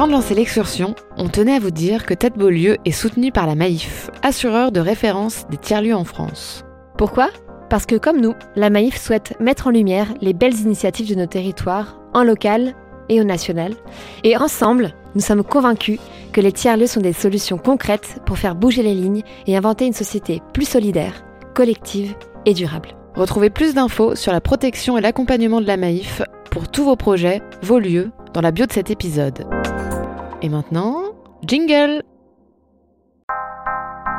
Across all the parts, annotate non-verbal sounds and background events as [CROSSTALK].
Avant de lancer l'excursion, on tenait à vous dire que Tête Beaulieu est soutenu par la Maïf, assureur de référence des tiers-lieux en France. Pourquoi? Parce que comme nous, la Maïf souhaite mettre en lumière les belles initiatives de nos territoires, en local et au national. Et ensemble, nous sommes convaincus que les tiers-lieux sont des solutions concrètes pour faire bouger les lignes et inventer une société plus solidaire, collective et durable. Retrouvez plus d'infos sur la protection et l'accompagnement de la Maïf pour tous vos projets, vos lieux, dans la bio de cet épisode. Et maintenant, jingle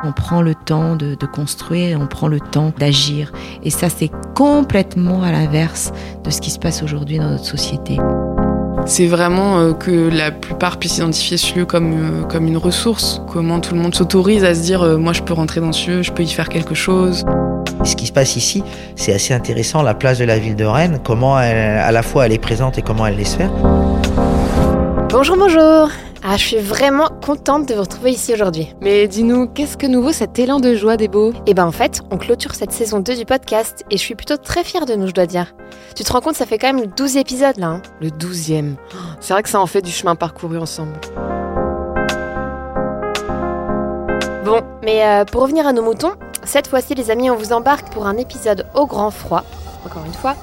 on prend le temps de, de, construire, on prend le temps d'agir. Et ça, c'est complètement à l'inverse de ce qui se passe aujourd'hui dans notre société. C'est vraiment euh, que la plupart puissent identifier ce lieu comme, euh, comme une ressource. Comment tout le monde s'autorise à se dire euh, moi je peux rentrer dans ce lieu, je peux y faire quelque chose. Ce qui se passe ici, c'est assez intéressant, la place de la ville de Rennes, comment elle, à la fois elle est présente et comment elle laisse faire. Bonjour, bonjour ah, je suis vraiment contente de vous retrouver ici aujourd'hui. Mais dis-nous, qu'est-ce que nous vaut cet élan de joie des beaux? Eh ben en fait, on clôture cette saison 2 du podcast et je suis plutôt très fière de nous, je dois dire. Tu te rends compte, ça fait quand même le 12 épisode là. Hein le 12e. C'est vrai que ça en fait du chemin parcouru ensemble. Bon, mais euh, pour revenir à nos moutons, cette fois-ci les amis, on vous embarque pour un épisode au grand froid, encore une fois.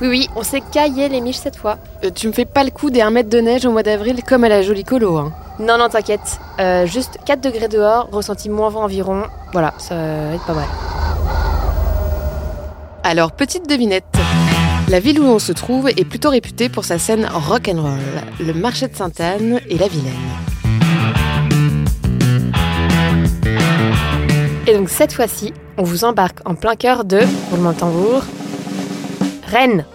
Oui, oui, on s'est caillé les miches cette fois. Euh, tu me fais pas le coup des 1 mètre de neige au mois d'avril comme à la jolie colo, hein Non, non, t'inquiète. Euh, juste 4 degrés dehors, ressenti moins 20 environ. Voilà, ça va être pas mal. Alors, petite devinette. La ville où on se trouve est plutôt réputée pour sa scène rock and roll, le marché de Sainte-Anne et la Vilaine. Et donc cette fois-ci, on vous embarque en plein cœur de, roulement Rennes,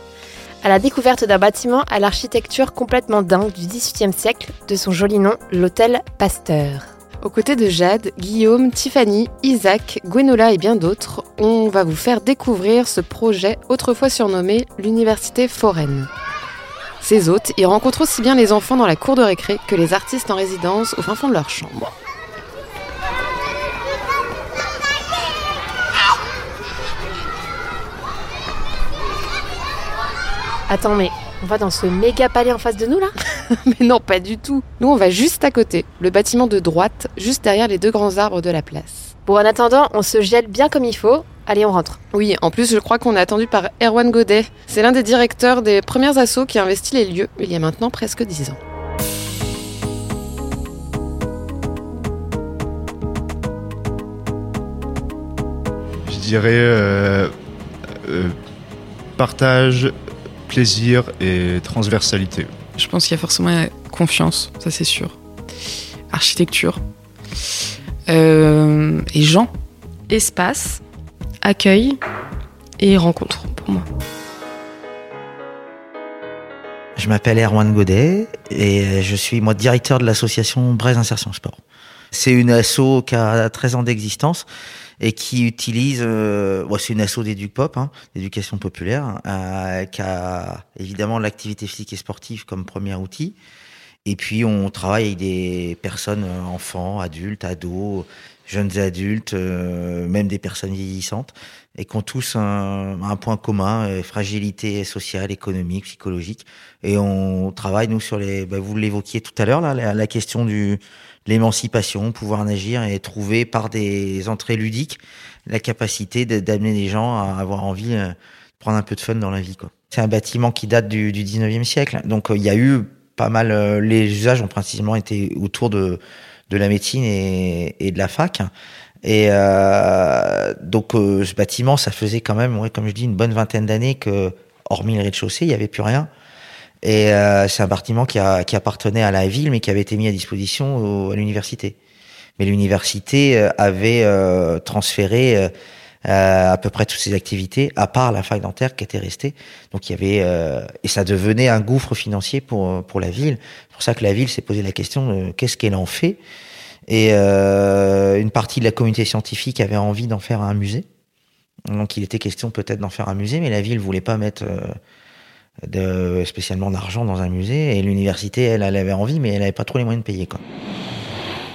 à la découverte d'un bâtiment à l'architecture complètement dingue du XVIIIe siècle, de son joli nom, l'hôtel Pasteur. Aux côtés de Jade, Guillaume, Tiffany, Isaac, Gwenola et bien d'autres, on va vous faire découvrir ce projet autrefois surnommé l'Université Foraine. Ces hôtes y rencontrent aussi bien les enfants dans la cour de récré que les artistes en résidence au fin fond de leur chambre. Attends, mais on va dans ce méga palais en face de nous là [LAUGHS] Mais non, pas du tout. Nous, on va juste à côté, le bâtiment de droite, juste derrière les deux grands arbres de la place. Bon, en attendant, on se gèle bien comme il faut. Allez, on rentre. Oui, en plus, je crois qu'on est attendu par Erwan Godet. C'est l'un des directeurs des premières assos qui a investi les lieux il y a maintenant presque dix ans. Je dirais euh, euh, partage, plaisir et transversalité. Je pense qu'il y a forcément confiance, ça c'est sûr. Architecture. Euh, et gens. Espace, accueil et rencontre pour moi. Je m'appelle Erwan Godet et je suis moi directeur de l'association Braise Insertion Sport. C'est une asso qui a 13 ans d'existence et qui utilise, euh, bon, c'est une asso d'éduc-pop, hein, d'éducation populaire, euh, qui a évidemment l'activité physique et sportive comme premier outil. Et puis on travaille avec des personnes, euh, enfants, adultes, ados, jeunes adultes, euh, même des personnes vieillissantes, et qui ont tous un, un point commun, euh, fragilité sociale, économique, psychologique. Et on travaille, nous, sur les... Bah, vous l'évoquiez tout à l'heure, là, la question du l'émancipation, pouvoir agir et trouver par des entrées ludiques la capacité d'amener les gens à avoir envie de prendre un peu de fun dans la vie. C'est un bâtiment qui date du, du 19e siècle, donc il y a eu pas mal... les usages ont principalement été autour de de la médecine et, et de la fac. Et euh, donc euh, ce bâtiment, ça faisait quand même, ouais, comme je dis, une bonne vingtaine d'années que, hormis le rez-de-chaussée, il n'y avait plus rien. Et euh, c'est un bâtiment qui, a, qui appartenait à la ville, mais qui avait été mis à disposition au, à l'université. Mais l'université euh, avait euh, transféré euh, à peu près toutes ses activités, à part la fac dentaire qui était restée. Donc il y avait euh, et ça devenait un gouffre financier pour pour la ville. C'est pour ça que la ville s'est posé la question de qu'est-ce qu'elle en fait. Et euh, une partie de la communauté scientifique avait envie d'en faire un musée. Donc il était question peut-être d'en faire un musée, mais la ville voulait pas mettre euh, spécialement d'argent dans un musée. Et l'université, elle, avait envie, mais elle n'avait pas trop les moyens de payer. Quoi.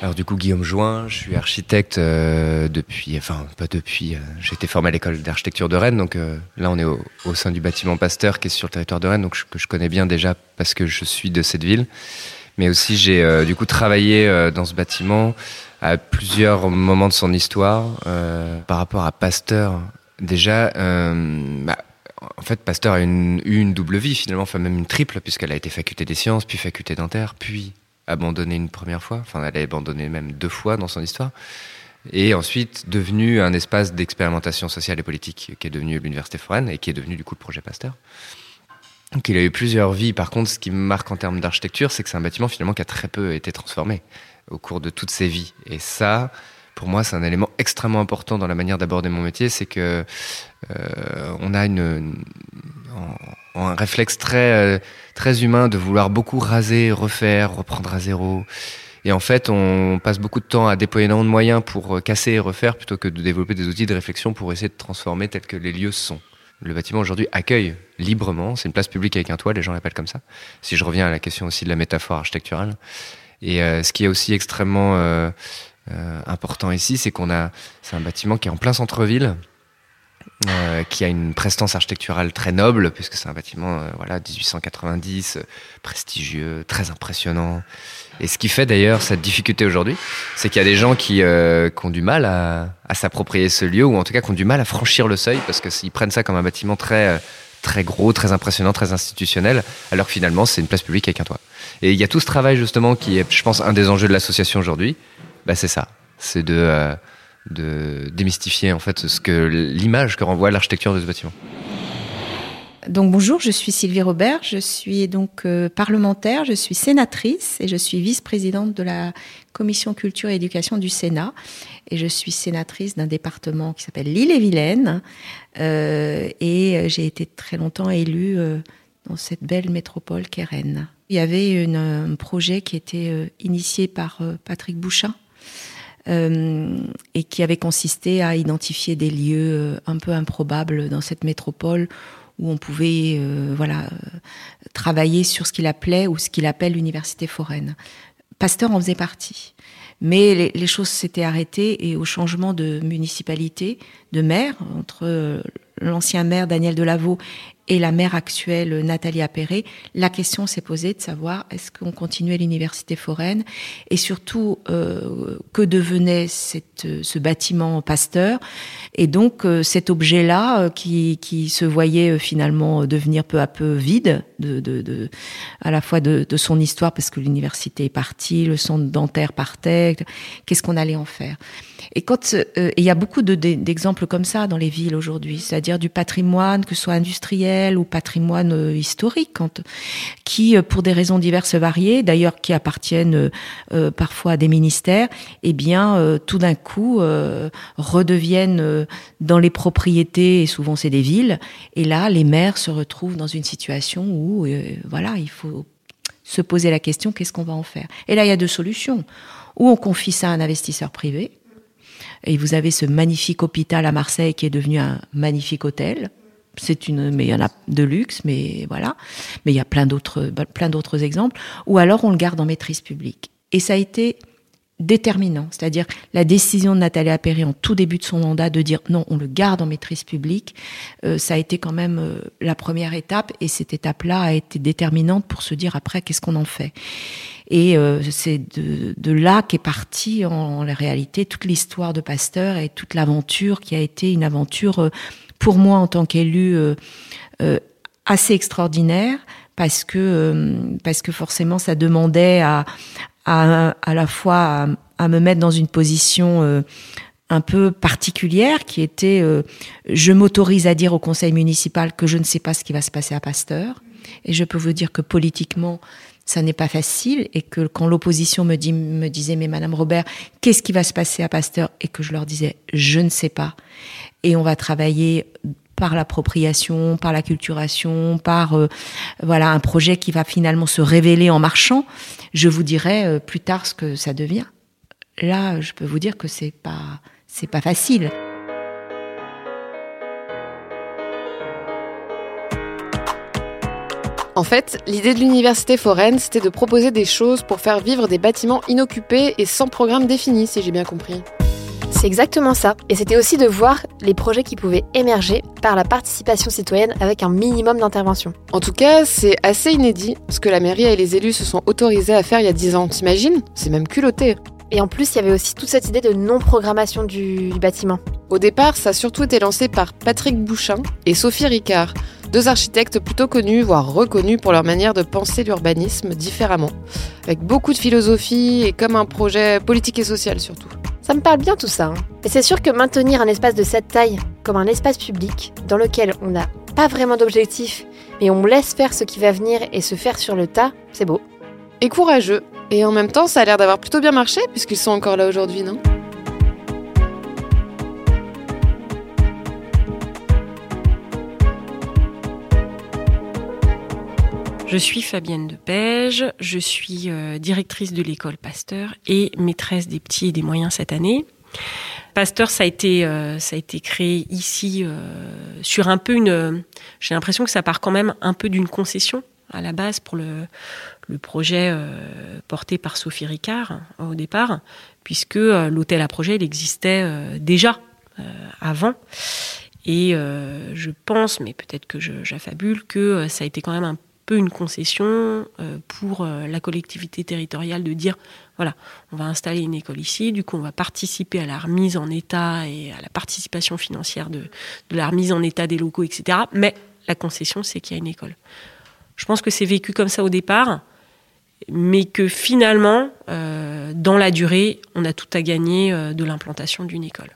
Alors du coup, Guillaume Join, je suis architecte euh, depuis, enfin pas depuis, euh, j'ai été formé à l'école d'architecture de Rennes, donc euh, là on est au, sein du bâtiment Pasteur qui est sur le territoire de Rennes, donc je, que je connais bien déjà parce que je suis de cette ville. Mais aussi, j'ai du coup travaillé dans ce bâtiment à plusieurs moments de son histoire. Par rapport à Pasteur, déjà, bah, en fait, Pasteur a eu une double vie finalement, enfin même une triple, puisqu'elle a été faculté des sciences, puis faculté dentaire, puis abandonnée une première fois. Enfin, elle a abandonné même deux fois dans son histoire. Et ensuite devenu un espace d'expérimentation sociale et politique qui est devenu l'Université foraine et qui est devenu du coup le projet Pasteur. Donc il a eu plusieurs vies. Par contre, ce qui me marque en termes d'architecture, c'est que c'est un bâtiment finalement qui a très peu été transformé au cours de toutes ses vies. Et ça, pour moi, c'est un élément extrêmement important dans la manière d'aborder mon métier, c'est que euh, on a une, un réflexe très euh, très humain de vouloir beaucoup raser, refaire, reprendre à zéro. Et en fait, on passe beaucoup de temps à déployer énormément de moyens pour euh, casser et refaire plutôt que de développer des outils de réflexion pour essayer de transformer tels que les lieux sont. Le bâtiment aujourd'hui accueille librement, c'est une place publique avec un toit, les gens l'appellent comme ça. Si je reviens à la question aussi de la métaphore architecturale. Et ce qui est aussi extrêmement euh, important ici, c'est qu'on a, c'est un bâtiment qui est en plein centre-ville, euh, qui a une prestance architecturale très noble, puisque c'est un bâtiment, euh, voilà, 1890, prestigieux, très impressionnant. Et ce qui fait d'ailleurs cette difficulté aujourd'hui, c'est qu'il y a des gens qui, ont du mal à, à s'approprier ce lieu, ou en tout cas qui ont du mal à franchir le seuil, parce qu'ils prennent ça comme un bâtiment très très gros, très impressionnant, très institutionnel, alors que finalement c'est une place publique avec un toit. Et il y a tout ce travail justement qui est, je pense, un des enjeux de l'association aujourd'hui, bah, c'est ça. C'est de, euh, de démystifier en fait ce que l'image que renvoie l'architecture de ce bâtiment. Donc bonjour, je suis Sylvie Robert, je suis donc euh, parlementaire, je suis sénatrice et je suis vice-présidente de la commission culture et éducation du Sénat et je suis sénatrice d'un département qui s'appelle l'île-et-Vilaine euh, et j'ai été très longtemps élue dans cette belle métropole qu'est Rennes. Il y avait un projet qui était initié par Patrick Bouchin euh, et qui avait consisté à identifier des lieux euh, un peu improbables dans cette métropole où on pouvait euh, voilà travailler sur ce qu'il appelait ou ce qu'il appelle l'université foraine. Pasteur en faisait partie. Mais les, les choses s'étaient arrêtées et au changement de municipalité, de maire, entre l'ancien maire Daniel Delaveau et la maire actuelle Nathalie Appéré, la question s'est posée de savoir est-ce qu'on continuait l'université foraine et surtout euh, que devenait cette, ce bâtiment Pasteur. Et donc euh, cet objet-là euh, qui, qui, se voyait euh, finalement devenir peu à peu vide de, de, de à la fois de, de, son histoire parce que l'université est partie, le centre dentaire partait, qu'est-ce qu'on allait en faire? Et quand il y a beaucoup d'exemples comme ça dans les villes aujourd'hui, c'est-à-dire du patrimoine, que ce soit industriel ou patrimoine euh, historique, quand, qui, euh, pour des raisons diverses variées, d'ailleurs qui appartiennent euh, parfois à des ministères, eh bien, tout d'un coup, redeviennent dans les propriétés, et souvent c'est des villes, et là, les maires se retrouvent dans une situation où, voilà, il faut se poser la question, qu'est-ce qu'on va en faire? Et là, il y a deux solutions. Ou on confie ça à un investisseur privé, et vous avez ce magnifique hôpital à Marseille qui est devenu un magnifique hôtel, c'est une, mais il y en a de luxe, mais voilà. Mais il y a plein d'autres, plein d'autres exemples. Ou alors on le garde en maîtrise publique. Et ça a été déterminant, c'est-à-dire la décision de Nathalie Appéré en tout début de son mandat de dire non, on le garde en maîtrise publique, euh, ça a été quand même euh, la première étape et cette étape-là a été déterminante pour se dire après qu'est-ce qu'on en fait? Et euh, c'est de, de, là qu'est partie en, en, réalité toute l'histoire de Pasteur et toute l'aventure qui a été une aventure pour moi en tant qu'élu euh, euh, assez extraordinaire parce que euh, parce que forcément ça demandait à à, à la fois à, me mettre dans une position un peu particulière qui était je m'autorise à dire au conseil municipal que je ne sais pas ce qui va se passer à Pasteur. Et je peux vous dire que politiquement ça n'est pas facile et que quand l'opposition me, me disait mais Madame Robert qu'est-ce qui va se passer à Pasteur et que je leur disais je ne sais pas et on va travailler par l'appropriation, par la culturation, par euh, voilà un projet qui va finalement se révéler en marchant. Je vous dirai euh, plus tard ce que ça devient. Là, je peux vous dire que c'est pas c'est pas facile. En fait, l'idée de l'université foraine, c'était de proposer des choses pour faire vivre des bâtiments inoccupés et sans programme défini, si j'ai bien compris. C'est exactement ça. Et c'était aussi de voir les projets qui pouvaient émerger par la participation citoyenne avec un minimum d'intervention. En tout cas, c'est assez inédit ce que la mairie et les élus se sont autorisés à faire il y a 10 ans. T'imagines? C'est même culotté. Et en plus, il y avait aussi toute cette idée de non-programmation du, du bâtiment. Au départ, ça a surtout été lancé par Patrick Bouchin et Sophie Ricard, deux architectes plutôt connus, voire reconnus pour leur manière de penser l'urbanisme différemment, avec beaucoup de philosophie et comme un projet politique et social surtout. Ça me parle bien tout ça. hein. Et c'est sûr que maintenir un espace de cette taille comme un espace public dans lequel on n'a pas vraiment d'objectif, mais on laisse faire ce qui va venir et se faire sur le tas, c'est beau. Et courageux. Et en même temps, ça a l'air d'avoir plutôt bien marché puisqu'ils sont encore là aujourd'hui, non? Je suis Fabienne de Pège, je suis euh, directrice de l'école Pasteur et maîtresse des petits et des moyens cette année. Pasteur, ça a été, euh, ça a été créé ici euh, sur un peu une. J'ai l'impression que ça part quand même un peu d'une concession à la base pour le, le projet euh, porté par Sophie Ricard au départ, puisque euh, l'hôtel à projet il existait euh, déjà avant. Et je pense, mais peut-être que j'affabule, que ça a été quand même un peu une concession pour la collectivité territoriale de dire voilà, on va installer une école ici, du coup on va participer à la remise en état et à la participation financière de la remise en état des locaux, etc. Mais la concession, c'est qu'il y a une école. Je pense que c'est vécu comme ça au départ, mais que finalement, euh, dans la durée, on a tout à gagner euh, de l'implantation d'une école.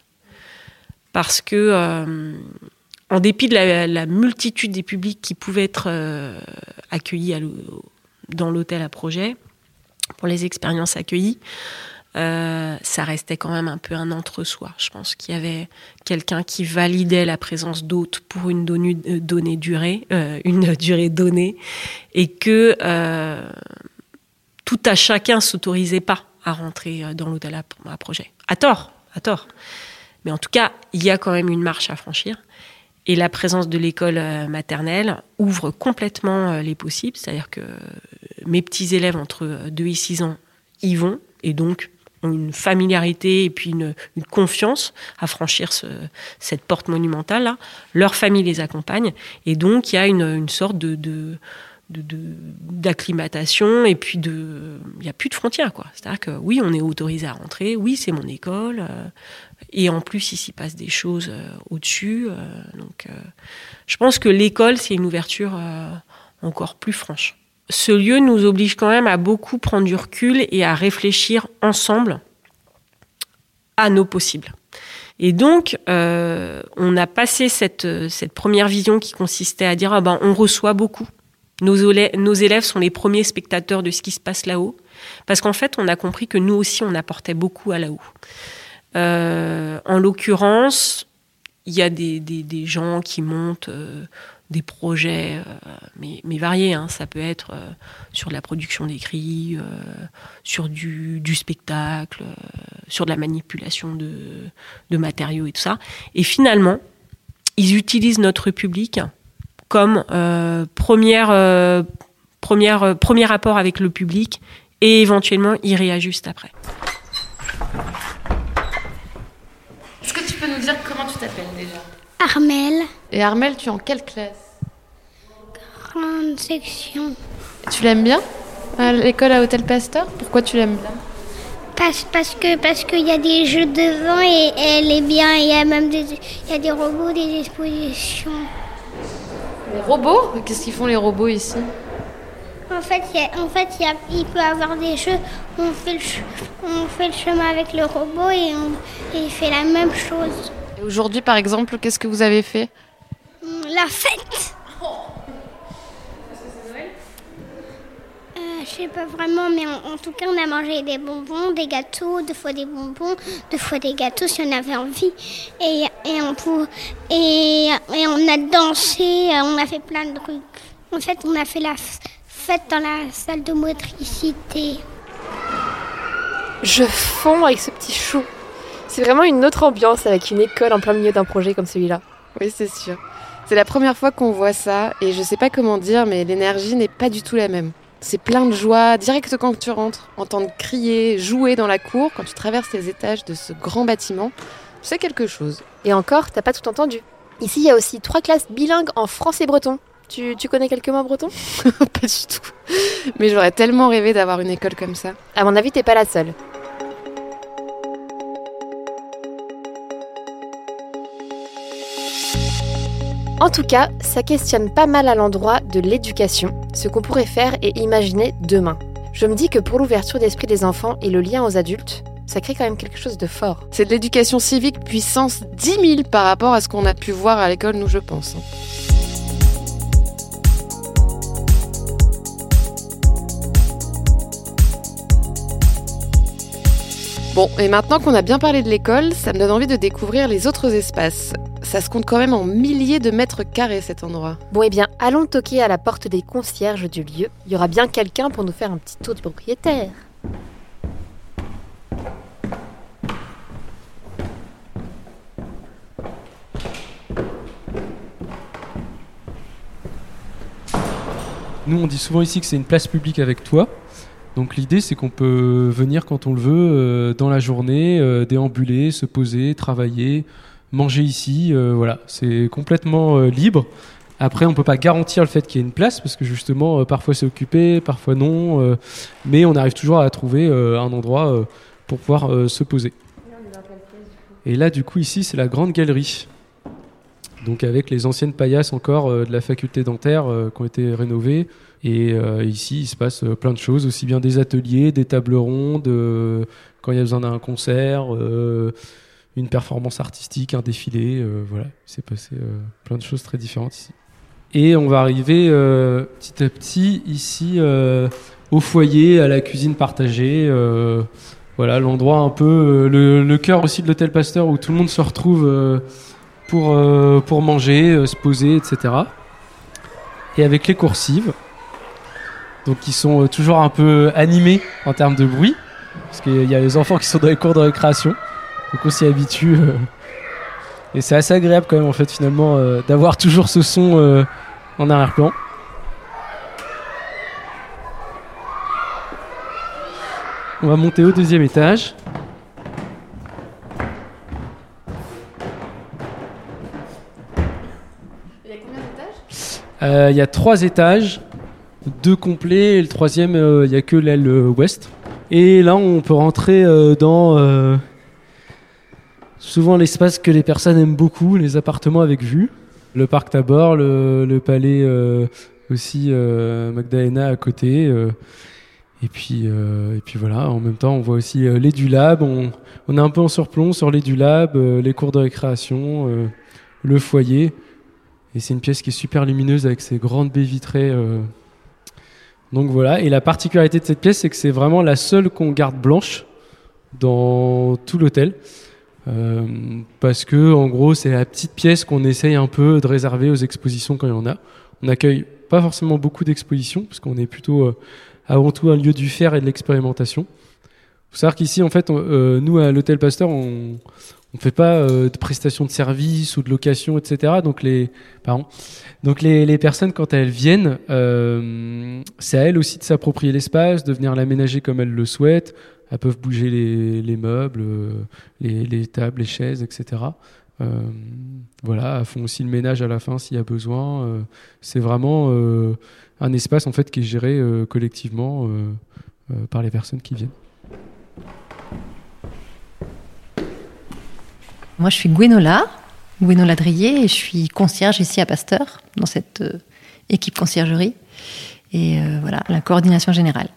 Parce que, euh, en dépit de la, multitude des publics qui pouvaient être accueillis dans l'hôtel à projet, pour les expériences accueillies, ça restait quand même un peu un entre-soi. Je pense qu'il y avait quelqu'un qui validait la présence d'hôtes pour une donnée, durée, une durée donnée, et que tout à chacun s'autorisait pas à rentrer euh, dans l'hôtel à, projet. À tort, à tort. Mais en tout cas, il y a quand même une marche à franchir. Et la présence de l'école euh, maternelle ouvre complètement euh, les possibles. C'est-à-dire que mes petits élèves entre euh, 2 et 6 ans y vont et donc ont une familiarité et puis une, confiance à franchir ce- cette porte monumentale là. Leur famille les accompagne et donc il y a une, sorte de- d'acclimatation et puis de il n'y a plus de frontières quoi. C'est à dire que oui on est autorisé à rentrer oui c'est mon école euh, et en plus il s'y passe des choses euh, au-dessus euh, donc je pense que l'école c'est une ouverture encore plus franche. Ce lieu nous oblige quand même à beaucoup prendre du recul et à réfléchir ensemble à nos possibles. Et donc, on a passé cette, cette première vision qui consistait à dire ah ben, on reçoit beaucoup. Nos, élè- nos élèves sont les premiers spectateurs de ce qui se passe là-haut. Parce qu'en fait, on a compris que nous aussi, on apportait beaucoup à là-haut. Euh, en l'occurrence, il y a des, gens qui montent euh, des projets, euh, mais, variés. hein. Ça peut être sur la production d'écrits, sur du, spectacle, sur de la manipulation de, de matériaux et tout ça. Et finalement, ils utilisent notre public comme euh, première, euh, première, euh, premier rapport avec le public et éventuellement ils réajustent après. Est-ce que tu peux nous dire comment tu t'appelles déjà? Armel, Et Armel, tu es en quelle classe? Grande section. Tu l'aimes bien à l'école à Hôtel Pasteur? Pourquoi tu l'aimes bien? Parce, parce que parce qu'il y a des jeux devant et elle est bien. Il y a même des, il y a des robots, des expositions. Les robots Qu'est-ce qu'ils font les robots ici En fait, il, y a- en fait y a- il peut y avoir des jeux. où On fait le, ch- on fait le chemin avec le robot et, on, et il fait la même chose. Aujourd'hui, par exemple, qu'est-ce que vous avez fait Hum, La fête Euh, Je sais pas vraiment, mais en, en tout cas, on a mangé des bonbons, des gâteaux, deux fois des bonbons, deux fois des gâteaux si on avait envie. Et, et, on, pou- et, et on a dansé, euh, on a fait plein de trucs. En fait, on a fait la fête dans la salle de motricité. Je fonds avec ce petit chou. C'est vraiment une autre ambiance avec une école en plein milieu d'un projet comme celui-là. Oui, c'est sûr. C'est la première fois qu'on voit ça et je sais pas comment dire, mais l'énergie n'est pas du tout la même. C'est plein de joie, direct quand tu rentres, entendre crier, jouer dans la cour quand tu traverses les étages de ce grand bâtiment, c'est quelque chose. Et encore, t'as pas tout entendu. Ici, il y a aussi trois classes bilingues en français breton. Tu, tu connais quelques mots breton? [LAUGHS] Pas du tout. Mais j'aurais tellement rêvé d'avoir une école comme ça. À mon avis, t'es pas la seule. En tout cas, ça questionne pas mal à l'endroit de l'éducation, ce qu'on pourrait faire et imaginer demain. Je me dis que pour l'ouverture d'esprit des enfants et le lien aux adultes, ça crée quand même quelque chose de fort. C'est de l'éducation civique puissance 10 000 par rapport à ce qu'on a pu voir à l'école, nous, je pense. Bon, et maintenant qu'on a bien parlé de l'école, ça me donne envie de découvrir les autres espaces. Ça se compte quand même en milliers de mètres carrés cet endroit. Bon, eh bien, allons toquer à la porte des concierges du lieu. Il y aura bien quelqu'un pour nous faire un petit tour du propriétaire. Nous, on dit souvent ici que c'est une place publique avec toi. Donc l'idée, c'est qu'on peut venir quand on le veut, euh, dans la journée, euh, déambuler, se poser, travailler, manger ici. euh, voilà, c'est complètement euh, libre. Après, on peut pas garantir le fait qu'il y ait une place parce que justement, euh, parfois c'est occupé, parfois non. mais on arrive toujours à trouver un endroit pour pouvoir se poser. Et là, du coup, ici, c'est la grande galerie. Donc avec les anciennes paillasses encore de la faculté dentaire qui ont été rénovées. Et ici, il se passe plein de choses, aussi bien des ateliers, des tables rondes, quand il y a besoin d'un concert, une performance artistique, un défilé. euh, voilà, il s'est passé euh, plein de choses très différentes ici. Et on va arriver euh, petit à petit ici au foyer, à la cuisine partagée. voilà, l'endroit un peu, le, cœur aussi de l'hôtel Pasteur où tout le monde se retrouve pour, pour manger, se poser, etc. Et avec les coursives, donc qui sont toujours un peu animés en termes de bruit, parce qu'il y a les enfants qui sont dans les cours de récréation, donc on s'y habitue. euh, et c'est assez agréable quand même en fait finalement euh, d'avoir toujours ce son euh, en arrière-plan. On va monter au deuxième étage. Euh, Il y a trois étages, deux complets, et le troisième, il n'y a que l'aile ouest. Et là, on peut rentrer euh, dans euh, souvent l'espace que les personnes aiment beaucoup, les appartements avec vue. Le parc Tabor, le, palais euh, aussi euh, Magdalena à côté. euh, et puis, voilà, en même temps, on voit aussi les du lab. On, on est un peu en surplomb sur les du lab, les cours de récréation, le foyer. Et c'est une pièce qui est super lumineuse avec ses grandes baies vitrées. Donc voilà. Et la particularité de cette pièce, c'est que c'est vraiment la seule qu'on garde blanche dans tout l'hôtel. Euh, parce que, en gros, c'est la petite pièce qu'on essaye un peu de réserver aux expositions quand il y en a. On n'accueille pas forcément beaucoup d'expositions, parce qu'on est plutôt euh, avant tout un lieu du faire et de l'expérimentation. faut savoir qu'ici, en fait, euh, nous, à l'hôtel Pasteur, on ne fait pas de prestations de services ou de location, etc. Donc, les. Donc les, personnes, quand elles viennent, c'est à elles aussi de s'approprier l'espace, de venir l'aménager comme elles le souhaitent. Elles peuvent bouger les, les meubles, euh, les, les tables, les chaises, etc. Euh, voilà, elles font aussi le ménage à la fin s'il y a besoin. Euh, c'est vraiment un espace en fait qui est géré collectivement par les personnes qui viennent. Moi, je suis Gwenola, Gwenola Drier, et je suis concierge ici à Pasteur, dans cette équipe conciergerie. Et voilà, la coordination générale.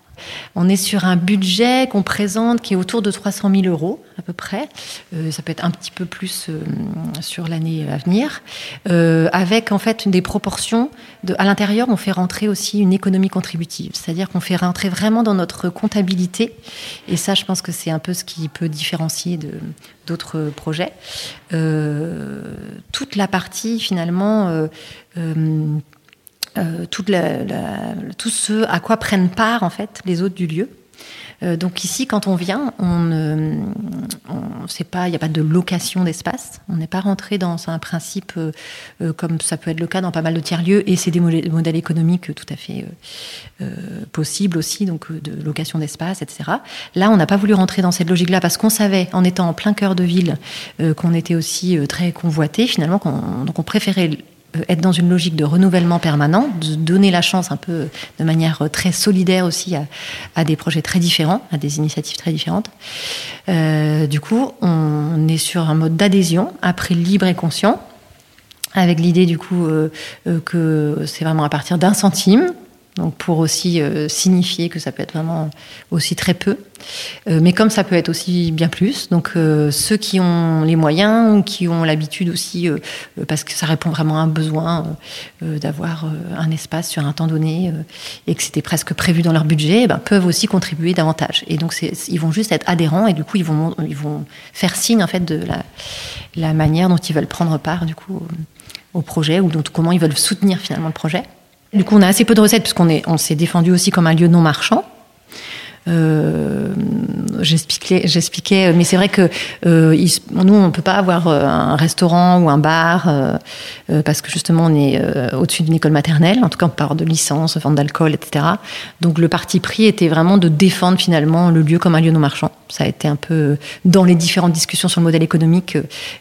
On est sur un budget qu'on présente qui est autour de 300 000 euros à peu près. Euh, ça peut être un petit peu plus euh, sur l'année à venir, Euh, avec en fait des proportions. À l'intérieur, on fait rentrer aussi une économie contributive, c'est-à-dire qu'on fait rentrer vraiment dans notre comptabilité. Et ça, je pense que c'est un peu ce qui peut différencier d'autres projets. Toute la partie finalement. Euh, toute la- la- tout ce à quoi prennent part en fait les hôtes du lieu. Euh, donc ici, quand on vient, on ne sait pas, il n'y a pas de location d'espace. On n'est pas rentré dans un principe euh, comme ça peut être le cas dans pas mal de tiers-lieux, et c'est des modèles économiques tout à fait possibles aussi, donc de location d'espace, etc. Là, on n'a pas voulu rentrer dans cette logique-là parce qu'on savait, en étant en plein cœur de ville, qu'on était aussi très convoité finalement, donc on préférait être dans une logique de renouvellement permanent, de donner la chance un peu de manière euh, très solidaire aussi à, des projets très différents, à des initiatives très différentes. Euh, du coup, on est sur un mode d'adhésion, après libre et conscient, avec l'idée du coup que c'est vraiment à partir d'un centime, donc pour aussi euh, signifier que ça peut être vraiment aussi très peu. Euh, mais comme ça peut être aussi bien plus, donc euh, ceux qui ont les moyens ou qui ont l'habitude aussi, parce que ça répond vraiment à un besoin d'avoir un espace sur un temps donné et que c'était presque prévu dans leur budget, eh ben, peuvent aussi contribuer davantage. Et donc ils vont juste être adhérents et du coup ils vont, ils vont faire signe en fait de la, la manière dont ils veulent prendre part du coup au projet ou dont, comment ils veulent soutenir finalement le projet. Du coup, on a assez peu de recettes puisqu'on est, on s'est défendu aussi comme un lieu non marchand. Euh, j'expliquais, mais c'est vrai que euh, nous, on peut pas avoir euh, un restaurant ou un bar parce que justement, on est au-dessus d'une école maternelle. En tout cas, on parle de licence, vente d'alcool, etc. Donc, le parti pris était vraiment de défendre finalement le lieu comme un lieu non marchand. Ça a été un peu dans les différentes discussions sur le modèle économique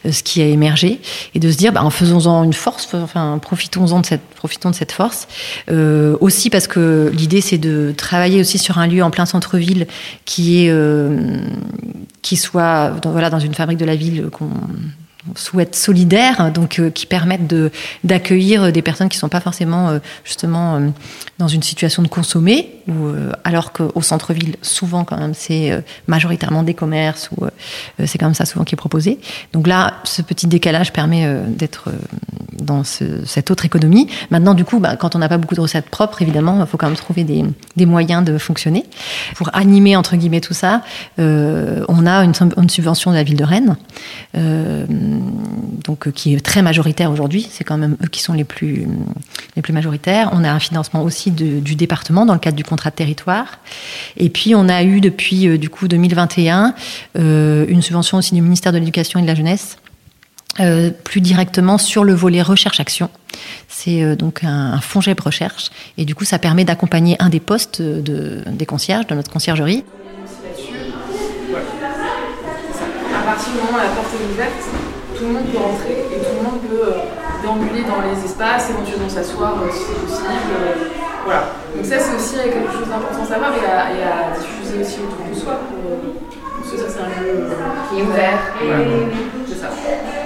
ce qui a émergé et de se dire, bah, en faisons-en une force, enfin, profitons-en de cette, profitons de cette force. aussi parce que l'idée, c'est de travailler aussi sur un lieu en plein centre ville qui est euh, qui soit dans, dans une fabrique de la ville qu'on souhaite solidaire, donc euh, qui permettent de d'accueillir des personnes qui sont pas forcément euh, justement euh, dans une situation de consommer, ou alors qu'au centre-ville souvent quand même c'est majoritairement des commerces ou c'est même ça souvent qui est proposé. Donc là, ce petit décalage permet d'être dans cette autre économie. Maintenant, du coup, bah, quand on n'a pas beaucoup de recettes propres, évidemment, il faut quand même trouver des, des, moyens de fonctionner. Pour animer entre guillemets tout ça, on a une, une, subvention de la ville de Rennes donc, euh, qui est très majoritaire aujourd'hui. C'est quand même eux qui sont les plus, majoritaires. On a un financement aussi du département dans le cadre du contrat de territoire. Et puis, on a eu depuis euh, du coup 2021 euh, une subvention aussi du ministère de l'Éducation et de la Jeunesse. plus directement sur le volet recherche-action. C'est donc un, fonds GEP recherche et du coup ça permet d'accompagner un des postes de, des concierges, de notre conciergerie. À partir du moment où la porte est ouverte, tout le monde peut rentrer et tout le monde peut euh, déambuler dans les espaces, éventuellement s'asseoir euh, si c'est possible. Euh, voilà. Donc ça c'est aussi quelque chose d'important à savoir et à, diffuser aussi autour de soi pour, parce que ça c'est un lieu qui est ouvert. C'est ça.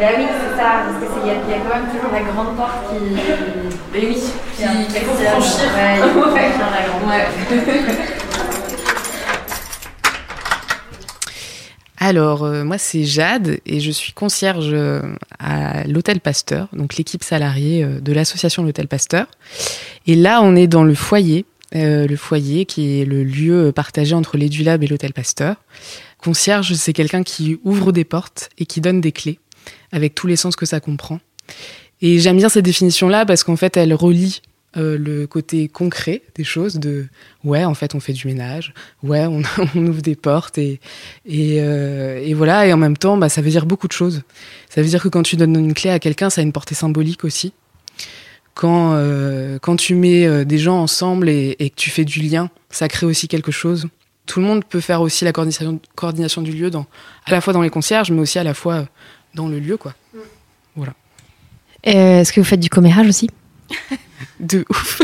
Ben oui, c'est ça, parce qu'il y, y, a quand même toujours la grande porte qui. Ben oui, qui, qui, faut franchir. Ouais, il faut [LAUGHS] franchir la grande ouais. [LAUGHS] Alors, euh, moi, c'est Jade et je suis concierge euh, à l'Hôtel Pasteur, donc l'équipe salariée euh, de l'association L'Hôtel Pasteur. Et là, on est dans le foyer, le foyer qui est le lieu partagé entre l'Edulab et l'Hôtel Pasteur. Concierge, c'est quelqu'un qui ouvre des portes et qui donne des clés, avec tous les sens que ça comprend. Et j'aime bien cette définition-là parce qu'en fait, elle relie euh, le côté concret des choses, de ouais, en fait, on fait du ménage, ouais, on, [LAUGHS] ouvre des portes, et, euh, et, voilà, et en même temps, bah, ça veut dire beaucoup de choses. Ça veut dire que quand tu donnes une clé à quelqu'un, ça a une portée symbolique aussi. Quand, euh, quand tu mets des gens ensemble et, que tu fais du lien, ça crée aussi quelque chose. Tout le monde peut faire aussi la coordination, coordination du lieu, dans, à la fois dans les concierges, mais aussi à la fois dans le lieu, quoi. Mm. Voilà. Est-ce que vous faites du commérage aussi? [LAUGHS] de ouf.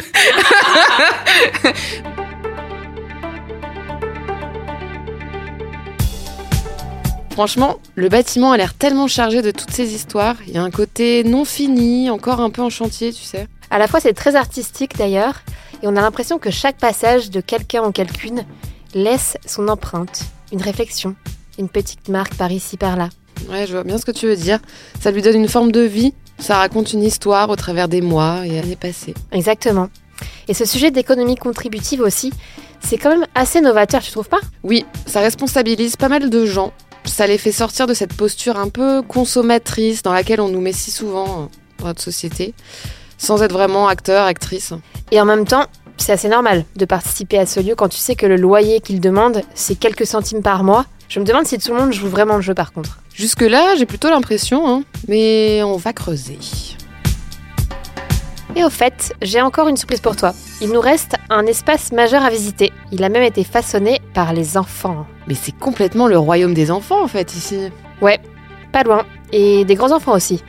Franchement, le bâtiment a l'air tellement chargé de toutes ces histoires. Il y a un côté non fini, encore un peu en chantier, tu sais. À la fois, c'est très artistique d'ailleurs, et on a l'impression que chaque passage de quelqu'un ou quelqu'une laisse son empreinte, une réflexion, une petite marque par ici, par là. Ouais, je vois bien ce que tu veux dire. Ça lui donne une forme de vie ça raconte une histoire au travers des mois et années passées. Exactement. Et ce sujet d'économie contributive aussi, c'est quand même assez novateur, tu trouves pas? Oui, ça responsabilise pas mal de gens. Ça les fait sortir de cette posture un peu consommatrice dans laquelle on nous met si souvent dans notre société, sans être vraiment acteur, actrice. Et en même temps, c'est assez normal de participer à ce lieu quand tu sais que le loyer qu'il demande, c'est quelques centimes par mois. Je me demande si tout le monde joue vraiment le jeu par contre. Jusque-là, j'ai plutôt l'impression, hein. mais on va creuser. Et au fait, j'ai encore une surprise pour toi. Il nous reste un espace majeur à visiter. Il a même été façonné par les enfants. Mais c'est complètement le royaume des enfants en fait ici. Ouais, pas loin. Et des grands-enfants aussi.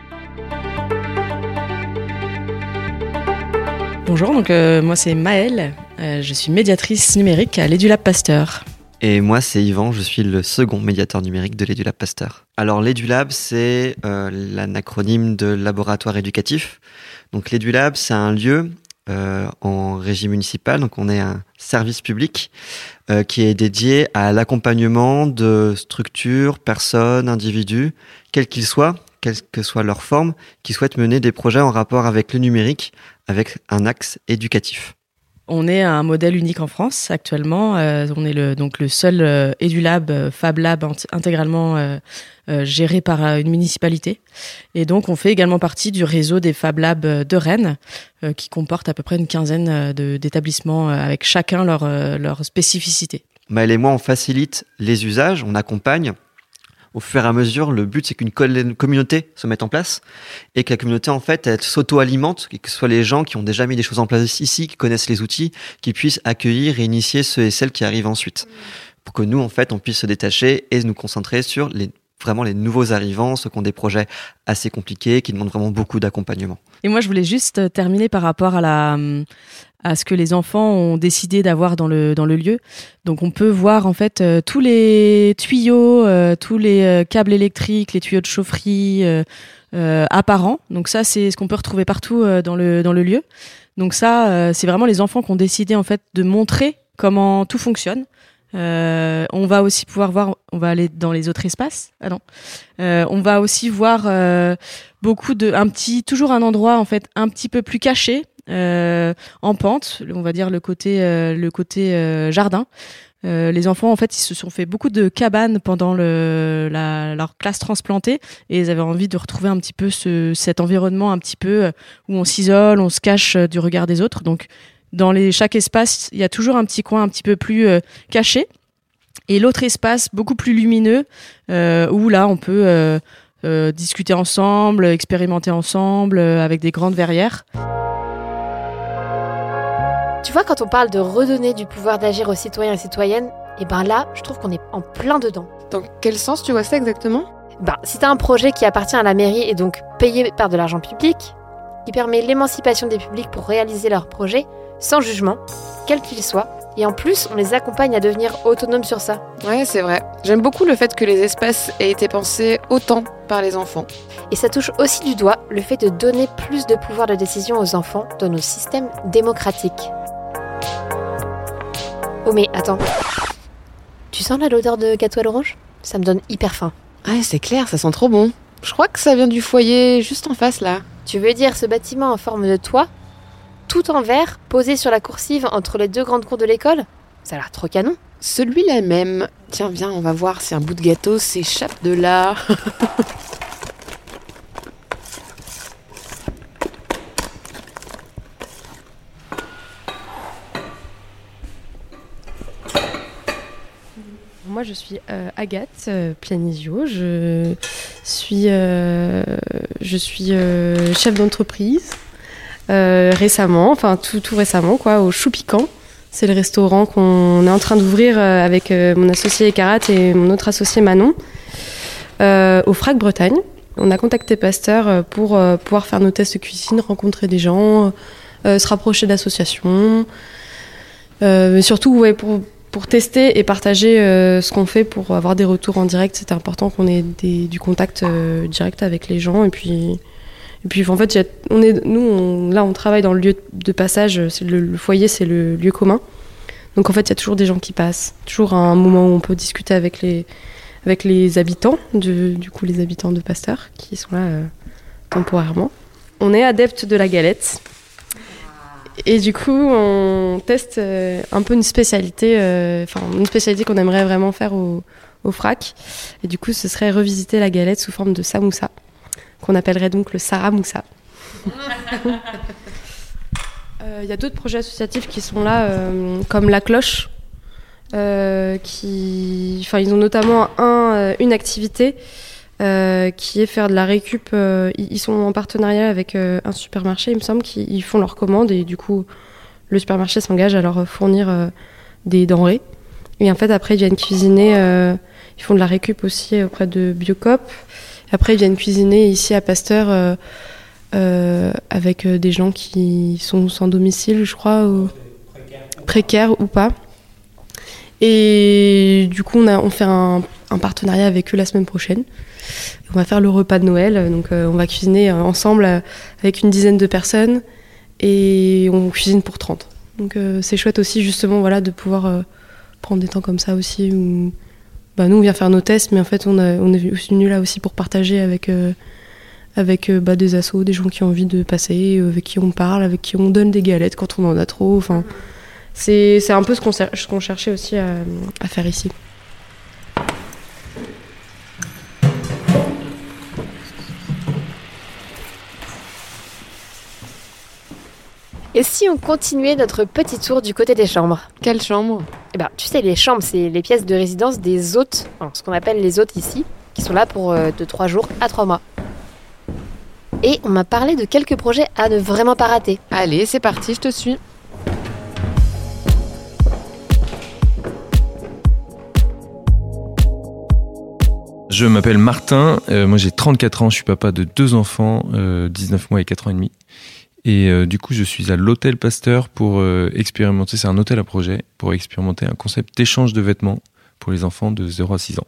Bonjour, donc euh, moi c'est Maëlle, euh, je suis médiatrice numérique à l'EduLab Pasteur. Et moi c'est Yvan, je suis le second médiateur numérique de l'EduLab Pasteur. Alors l'EduLab c'est euh, l'anacronyme de laboratoire éducatif. Donc l'EduLab c'est un lieu en régie municipale, donc on est un service public qui est dédié à l'accompagnement de structures, personnes, individus, quels qu'ils soient, quelle que soit leur forme, qui souhaitent mener des projets en rapport avec le numérique, avec un axe éducatif. On est un modèle unique en France actuellement. Euh, on est le, donc le seul euh, EduLab, euh, Fab Lab intégralement euh, géré par une municipalité. Et donc on fait également partie du réseau des Fab Labs de Rennes, qui comporte à peu près une quinzaine d'établissements avec chacun leur, leur spécificité. Maëlle et moi, on facilite les usages, on accompagne au fur et à mesure, le but c'est qu'une communauté se mette en place et que la communauté en fait elle s'auto-alimente, que ce soit les gens qui ont déjà mis des choses en place ici, qui connaissent les outils, qui puissent accueillir et initier ceux et celles qui arrivent ensuite, pour que nous en fait on puisse se détacher et nous concentrer sur les vraiment les nouveaux arrivants, ceux qui ont des projets assez compliqués, qui demandent vraiment beaucoup d'accompagnement. Et moi, je voulais juste terminer par rapport à la à ce que les enfants ont décidé d'avoir dans le dans le lieu. Donc, on peut voir en fait euh, tous les tuyaux, euh, tous les câbles électriques, les tuyaux de chaufferie apparents. Donc ça, c'est ce qu'on peut retrouver partout dans le dans le lieu. Donc ça, c'est vraiment les enfants qui ont décidé en fait de montrer comment tout fonctionne. Euh, on va aussi pouvoir voir, on va aller dans les autres espaces. Ah non, euh, on va aussi voir euh, beaucoup de, un petit, toujours un endroit en fait un petit peu plus caché, en pente. On va dire le côté, le côté jardin. les enfants, en fait, ils se sont fait beaucoup de cabanes pendant le, leur classe transplantée et ils avaient envie de retrouver un petit peu ce, cet environnement un petit peu où on s'isole, on se cache du regard des autres. Donc, dans les, chaque espace, il y a toujours un petit coin un petit peu plus euh, caché. Et l'autre espace, beaucoup plus lumineux, euh, où là, on peut euh, discuter ensemble, expérimenter ensemble, avec des grandes verrières. Tu vois, quand on parle de redonner du pouvoir d'agir aux citoyens et citoyennes, et eh ben là, je trouve qu'on est en plein dedans. Dans quel sens tu vois ça exactement? Ben, si tu as un projet qui appartient à la mairie et donc payé par de l'argent public, qui permet l'émancipation des publics pour réaliser leurs projets, sans jugement, quel qu'il soit. Et en plus, on les accompagne à devenir autonomes sur ça. Ouais, c'est vrai. J'aime beaucoup le fait que les espaces aient été pensés autant par les enfants. Et ça touche aussi du doigt le fait de donner plus de pouvoir de décision aux enfants dans nos systèmes démocratiques. Oh mais attends. Tu sens là l'odeur de gâteau à l'orange Ça me donne hyper faim. Ouais, c'est clair, ça sent trop bon. Je crois que ça vient du foyer juste en face là. Tu veux dire ce bâtiment en forme de toit tout en verre, posé sur la coursive entre les deux grandes cours de l'école? Ça a l'air trop canon. Celui-là même. Tiens, viens, on va voir si un bout de gâteau s'échappe de là. [LAUGHS] Moi, je suis euh, Agathe euh, Planisio. Je suis, euh, je suis chef d'entreprise euh, récemment, enfin tout, tout récemment, quoi, au Chou Piquant. C'est le restaurant qu'on est en train d'ouvrir euh, avec euh, mon associé Karat et mon autre associé Manon au Frac Bretagne. On a contacté Pasteur pour pouvoir faire nos tests de cuisine, rencontrer des gens, se rapprocher d'associations. mais surtout, ouais, pour, pour tester et partager ce qu'on fait pour avoir des retours en direct, c'était important qu'on ait du contact direct avec les gens. Et puis, et puis en fait, on est, nous, là, on travaille dans le lieu de passage. Le, le, foyer, c'est le lieu commun. Donc en fait, il y a toujours des gens qui passent. Toujours un moment où on peut discuter avec les, avec les habitants, du, du coup les habitants de Pasteur, qui sont là euh, temporairement. On est adepte de la galette. Et du coup, on teste euh, un peu une spécialité, euh, enfin une spécialité qu'on aimerait vraiment faire au, au FRAC. Et du coup, ce serait revisiter la galette sous forme de samoussa qu'on appellerait donc le Sarah Moussa. [LAUGHS] Il y a d'autres projets associatifs qui sont là, comme La Cloche, qui, enfin, ils ont notamment un, une activité qui est faire de la récup. ils sont en partenariat avec un supermarché, il me semble, qui font leurs commandes et du coup, le supermarché s'engage à leur fournir des denrées. Et en fait, après, ils viennent cuisiner. Euh, ils font de la récup aussi auprès de Biocop. Après, ils viennent cuisiner ici à Pasteur euh, euh, avec des gens qui sont sans domicile, je crois, précaires ou pas. Et du coup, on, a, fait un, partenariat avec eux la semaine prochaine. On va faire le repas de Noël. Donc, on va cuisiner ensemble avec une dizaine de personnes et on cuisine pour 30. Donc, c'est chouette aussi, justement, voilà, de pouvoir prendre des temps comme ça aussi où bah, nous on vient faire nos tests mais en fait on, est venu là aussi pour partager avec euh, avec euh, bah, des assos, des gens qui ont envie de passer, euh, avec qui on parle, avec qui on donne des galettes quand on en a trop. C'est, un peu ce qu'on, cherchait aussi à faire ici. Et si on continuait notre petit tour du côté des chambres Quelle chambre Eh ben, tu sais, les chambres, c'est les pièces de résidence des hôtes, ce qu'on appelle les hôtes ici, qui sont là pour euh, de 3 jours à 3 mois. Et on m'a parlé de quelques projets à ne vraiment pas rater. Allez, c'est parti, je te suis. Je m'appelle Martin, euh, moi j'ai 34 ans, je suis papa de deux enfants, 19 euh, mois et 4 ans et demi. Et euh, du coup, je suis à l'hôtel Pasteur pour euh, expérimenter, c'est un hôtel à projet, pour expérimenter un concept d'échange de vêtements pour les enfants de 0 à 6 ans,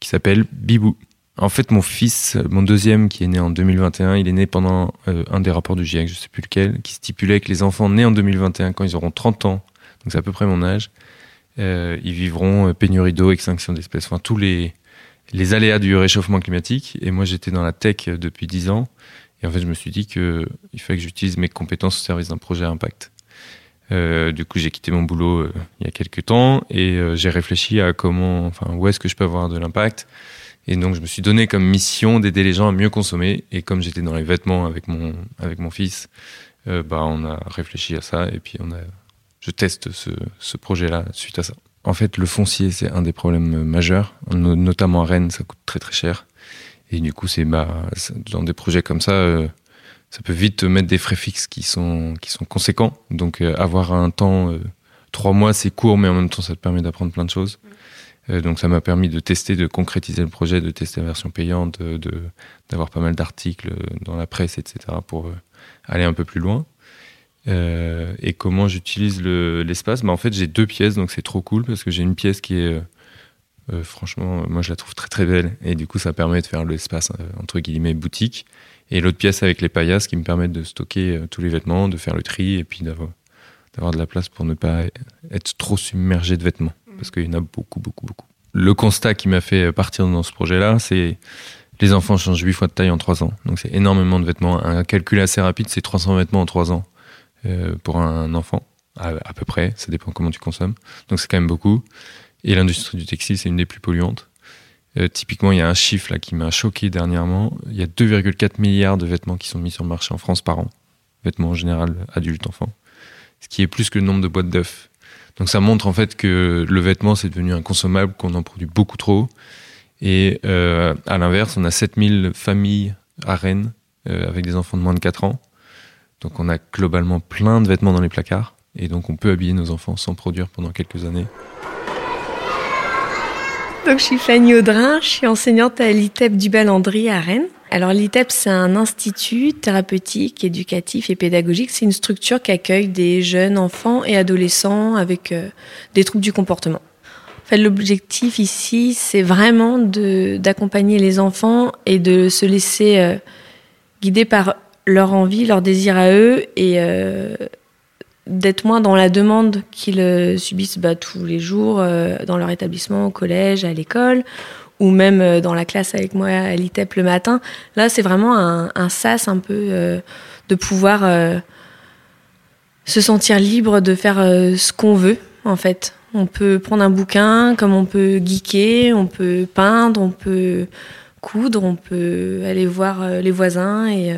qui s'appelle Bibou. En fait, mon fils, mon deuxième, qui est né en 2021, il est né pendant euh, un des rapports du GIEC, je sais plus lequel, qui stipulait que les enfants nés en 2021, quand ils auront 30 ans, donc c'est à peu près mon âge, ils vivront pénurie d'eau, extinction d'espèces, enfin tous les, les aléas du réchauffement climatique. Et moi, j'étais dans la tech depuis 10 ans. Et en fait, je me suis dit qu'il fallait que j'utilise mes compétences au service d'un projet à impact. Euh, du coup, j'ai quitté mon boulot euh, il y a quelques temps et euh, j'ai réfléchi à comment, enfin, où est-ce que je peux avoir de l'impact. Et donc, je me suis donné comme mission d'aider les gens à mieux consommer. Et comme j'étais dans les vêtements avec mon avec mon fils, bah, on a réfléchi à ça et puis on a, je teste ce, ce projet-là suite à ça. En fait, le foncier, c'est un des problèmes majeurs, notamment à Rennes, ça coûte très très cher. Et du coup, c'est bah, dans des projets comme ça, euh, ça peut vite mettre des frais fixes qui sont, qui sont conséquents. Donc, euh, avoir un temps, euh, trois mois, c'est court, mais en même temps, ça te permet d'apprendre plein de choses. donc, ça m'a permis de tester, de concrétiser le projet, de tester la version payante, de, d'avoir pas mal d'articles dans la presse, etc., pour aller un peu plus loin. et comment j'utilise l'espace? Bah, En fait, j'ai deux pièces, donc c'est trop cool parce que j'ai une pièce qui est euh, franchement, moi je la trouve très très belle et du coup ça permet de faire l'espace euh, entre guillemets boutique. Et l'autre pièce avec les paillasses qui me permettent de stocker euh, tous les vêtements, de faire le tri et puis d'avoir d'avoir de la place pour ne pas être trop submergé de vêtements parce qu'il y en a beaucoup beaucoup beaucoup. Le constat qui m'a fait partir dans ce projet-là, c'est les enfants changent 8 fois de taille en 3 ans. Donc c'est énormément de vêtements. Un calcul assez rapide, c'est 300 vêtements en 3 ans pour un enfant, à, à, peu près. Ça dépend comment tu consommes. Donc c'est quand même beaucoup. Et l'industrie du textile, c'est une des plus polluantes. Euh, typiquement, il y a un chiffre là qui m'a choqué dernièrement. Il y a 2,4 milliards de vêtements qui sont mis sur le marché en France par an. Vêtements en général, adultes, enfants. Ce qui est plus que le nombre de boîtes d'œufs. Donc ça montre en fait que le vêtement, c'est devenu inconsommable, qu'on en produit beaucoup trop. Et euh, à l'inverse, on a 7000 familles à Rennes euh, avec des enfants de moins de 4 ans. Donc on a globalement plein de vêtements dans les placards. Et donc on peut habiller nos enfants sans produire pendant quelques années. Donc, je suis Fanny Audrin, je suis enseignante à l'ITEP du Balandry à Rennes. Alors, l'ITEP, c'est un institut thérapeutique, éducatif et pédagogique. C'est une structure qui accueille des jeunes enfants et adolescents avec euh, des troubles du comportement. En fait, l'objectif ici, c'est vraiment d'accompagner les enfants et de se laisser euh, guider par leur envie, leur désir à eux et euh, d'être moins dans la demande qu'ils euh, subissent bah, tous les jours euh, dans leur établissement, au collège, à l'école, ou même euh, dans la classe avec moi à l'ITEP le matin. Là, c'est vraiment un, sas un peu de pouvoir se sentir libre de faire ce qu'on veut, en fait. On peut prendre un bouquin, comme on peut geeker, on peut peindre, on peut coudre, on peut aller voir les voisins et